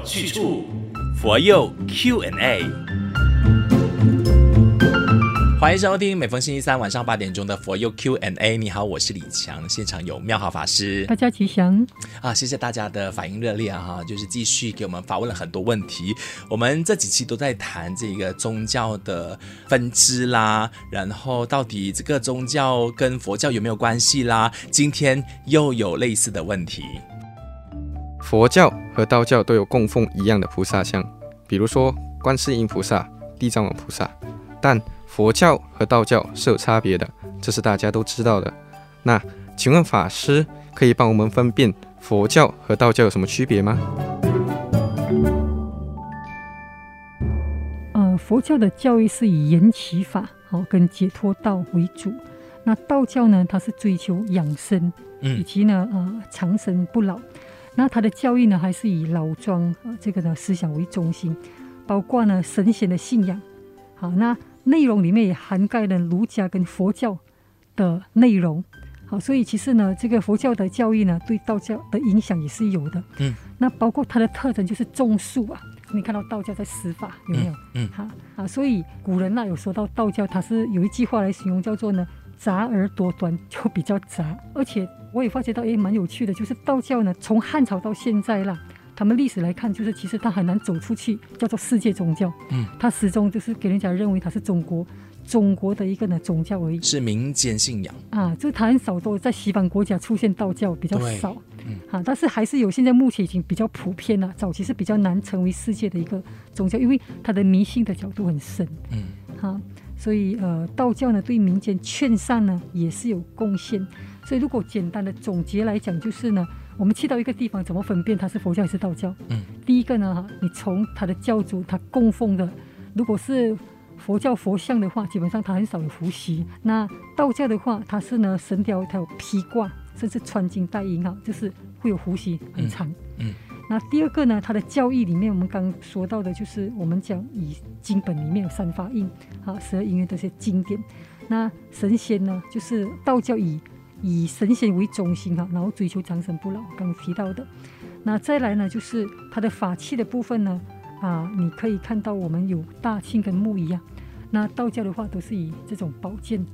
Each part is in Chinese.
有去处，佛佑 Q&A。欢迎收听每逢星期三晚上八点钟的佛佑 Q&A。你好，我是李强，现场有妙好法师，大家吉祥啊！谢谢大家的反应热烈啊！哈，就是继续给我们发问了很多问题。我们这几期都在谈这个宗教的分支啦，然后到底这个宗教跟佛教有没有关系啦？今天又有类似的问题。佛教和道教都有供奉一样的菩萨像，比如说观世音菩萨、地藏王菩萨，但佛教和道教是有差别的，这是大家都知道的。那请问法师可以帮我们分辨佛教和道教有什么区别吗？呃，佛教的教义是以缘起法好跟解脱道为主，那道教呢，它是追求养生，以及呢呃长生不老。那他的教育呢，还是以老庄呃这个呢思想为中心，包括呢神仙的信仰。好，那。内容里面也涵盖了儒家跟佛教的内容，好，所以其实呢，这个佛教的教育呢，对道教的影响也是有的。嗯，那包括它的特征就是种树啊，你看到道教在施法有没有？嗯，好、嗯、啊，所以古人呢、啊、有说到道教，它是有一句话来形容，叫做呢杂而多端，就比较杂。而且我也发觉到，诶，蛮有趣的，就是道教呢，从汉朝到现在啦。他们历史来看，就是其实它很难走出去，叫做世界宗教。嗯，它始终就是给人家认为它是中国中国的一个呢宗教而已，是民间信仰啊。就是他很少都在西方国家出现道教比较少，嗯，啊，但是还是有，现在目前已经比较普遍了。早期是比较难成为世界的一个宗教，因为它的迷信的角度很深。嗯，好，啊，所以呃，道教呢对民间劝善呢也是有贡献。所以如果简单的总结来讲，就是呢。我们去到一个地方，怎么分辨它是佛教还是道教？嗯，第一个呢，哈，你从它的教主他供奉的，如果是佛教佛像的话，基本上它很少有伏羲；那道教的话，它是呢神雕，它有披挂，甚至穿金戴银啊，就是会有胡须很长。嗯，嗯，那第二个呢，它的教义里面，我们刚刚说到的就是我们讲以经本里面有三法印啊、十二因缘这些经典。那神仙呢，就是道教以以神仙为中心哈，然后追求长生不老，刚刚提到的。那再来呢，就是它的法器的部分呢，啊，你可以看到我们有大庆跟木一啊。那道教的话都是以这种宝剑，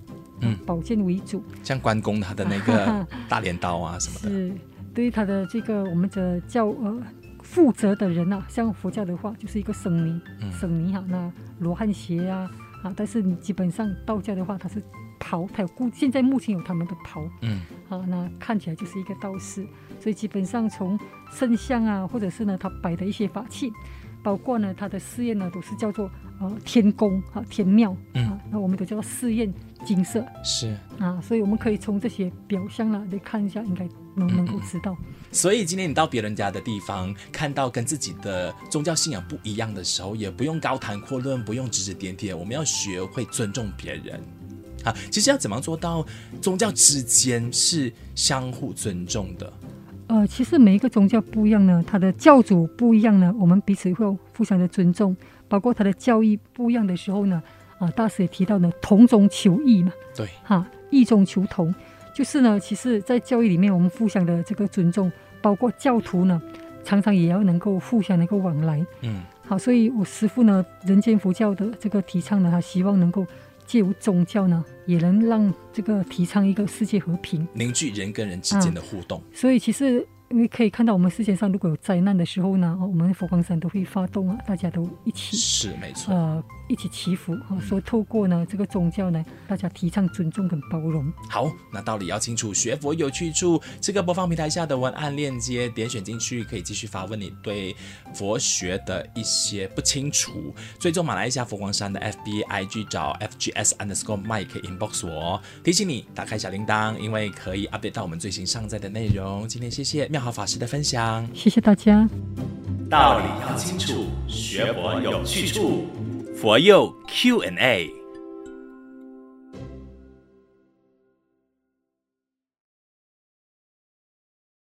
嗯，宝剑为主，像关公他的那个 大镰刀啊什么的。是，对于他的这个我们的教呃负责的人啊，像佛教的话就是一个僧尼，僧尼哈，那罗汉鞋啊，啊，但是你基本上道教的话，它是。袍，他有故，现在目前有他们的袍，嗯，啊，那看起来就是一个道士，所以基本上从圣像啊，或者是呢他摆的一些法器，包括呢他的寺院呢都是叫做呃天宫啊天庙，嗯，啊，那我们都叫做寺院金色，是。啊，所以我们可以从这些表象呢来看一下，应该能能够知道。嗯嗯。所以今天你到别人家的地方，看到跟自己的宗教信仰不一样的时候，也不用高谈阔论，不用指指点点，我们要学会尊重别人。啊，其实要怎么做到宗教之间是相互尊重的？呃，其实每一个宗教不一样呢，它的教主不一样呢，我们彼此会互相的尊重，包括他的教义不一样的时候呢，啊，大师也提到呢，同中求异嘛，对，哈，异中求同，就是呢，其实，在教育里面，我们互相的这个尊重，包括教徒呢，常常也要能够互相能够往来，嗯，好，所以我师父呢，人间佛教的这个提倡呢，他希望能够。借由宗教呢，也能让这个提倡一个世界和平，凝聚人跟人之间的互动。啊，所以其实。因为可以看到，我们世界上如果有灾难的时候呢，我们佛光山都会发动啊，大家都一起是没错，呃，一起祈福啊，说透过呢这个宗教呢，大家提倡尊重跟包容。好，那道理要清楚，学佛有去处。这个播放平台下的文案链接，点选进去可以继续发问你对佛学的一些不清楚。追踪马来西亚佛光山的 FB IG 找 FGS underscore Mike inbox 我，提醒你打开小铃铛，因为可以 update 到我们最新上载的内容。今天谢谢。妙好法师的分享，谢谢大家。道理要清楚，学佛有去处，佛佑 Q&A。